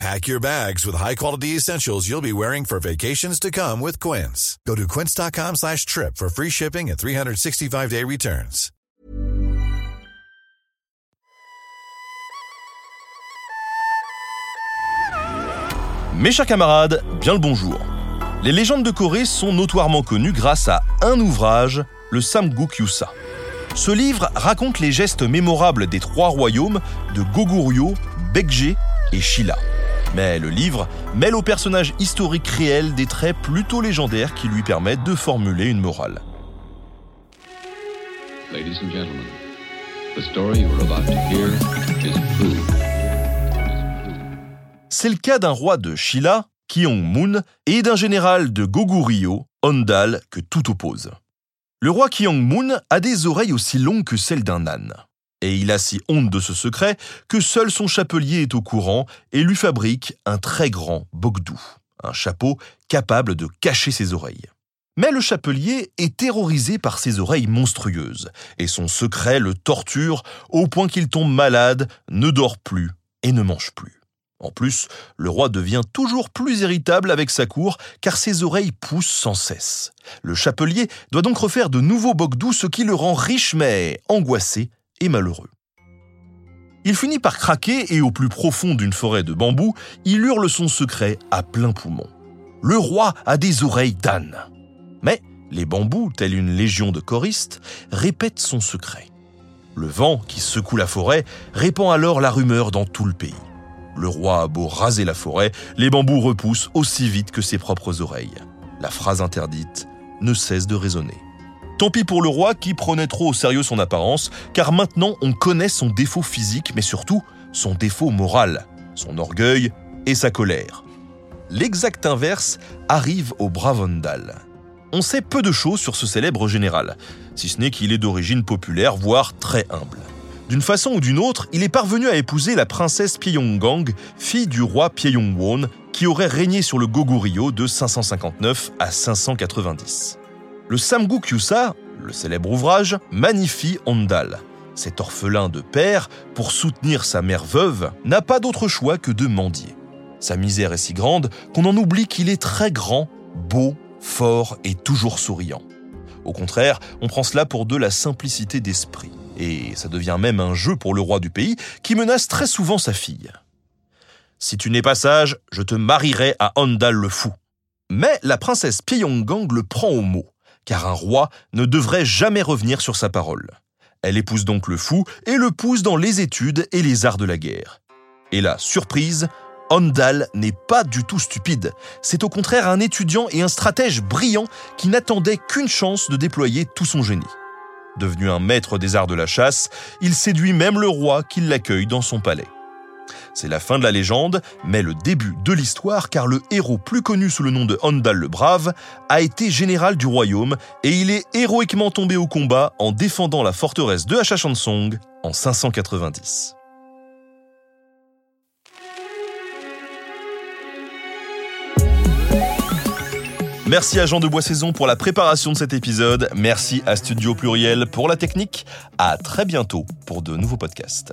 Pack your bags with high-quality essentials you'll be wearing for vacations to come with Quince. Go to quince.com slash trip for free shipping and 365-day returns. Mes chers camarades, bien le bonjour. Les légendes de Corée sont notoirement connues grâce à un ouvrage, le Samguk Yusa. Ce livre raconte les gestes mémorables des trois royaumes de Goguryeo, Baekje et Shilla. Mais le livre mêle au personnage historique réel des traits plutôt légendaires qui lui permettent de formuler une morale. C'est le cas d'un roi de Shilla, Kyong-moon, et d'un général de Goguryeo, Ondal, que tout oppose. Le roi Kyong-moon a des oreilles aussi longues que celles d'un âne. Et il a si honte de ce secret que seul son chapelier est au courant et lui fabrique un très grand bogdou, un chapeau capable de cacher ses oreilles. Mais le chapelier est terrorisé par ses oreilles monstrueuses, et son secret le torture au point qu'il tombe malade, ne dort plus et ne mange plus. En plus, le roi devient toujours plus irritable avec sa cour car ses oreilles poussent sans cesse. Le chapelier doit donc refaire de nouveaux bogdous, ce qui le rend riche mais angoissé et malheureux. Il finit par craquer et au plus profond d'une forêt de bambous, il hurle son secret à plein poumon. Le roi a des oreilles d'âne. Mais les bambous, tels une légion de choristes, répètent son secret. Le vent qui secoue la forêt répand alors la rumeur dans tout le pays. Le roi a beau raser la forêt, les bambous repoussent aussi vite que ses propres oreilles. La phrase interdite ne cesse de résonner. Tant pis pour le roi qui prenait trop au sérieux son apparence, car maintenant on connaît son défaut physique, mais surtout son défaut moral, son orgueil et sa colère. L'exact inverse arrive au brave Ondal. On sait peu de choses sur ce célèbre général, si ce n'est qu'il est d'origine populaire, voire très humble. D'une façon ou d'une autre, il est parvenu à épouser la princesse Pyongyang, fille du roi Pyongyang, qui aurait régné sur le Goguryeo de 559 à 590. Le Samguk Yusa, le célèbre ouvrage, magnifie Ondal. Cet orphelin de père, pour soutenir sa mère veuve, n'a pas d'autre choix que de mendier. Sa misère est si grande qu'on en oublie qu'il est très grand, beau, fort et toujours souriant. Au contraire, on prend cela pour de la simplicité d'esprit. Et ça devient même un jeu pour le roi du pays qui menace très souvent sa fille. Si tu n'es pas sage, je te marierai à Ondal le fou. Mais la princesse Pyongyang le prend au mot, car un roi ne devrait jamais revenir sur sa parole. Elle épouse donc le fou et le pousse dans les études et les arts de la guerre. Et là, surprise, Ondal n'est pas du tout stupide. C'est au contraire un étudiant et un stratège brillant qui n'attendait qu'une chance de déployer tout son génie. Devenu un maître des arts de la chasse, il séduit même le roi qui l'accueille dans son palais. C'est la fin de la légende, mais le début de l'histoire car le héros plus connu sous le nom de Ondal le Brave a été général du royaume et il est héroïquement tombé au combat en défendant la forteresse de Hachachansong en 590. Merci à Jean de Boissaison pour la préparation de cet épisode. Merci à Studio Pluriel pour la technique. À très bientôt pour de nouveaux podcasts.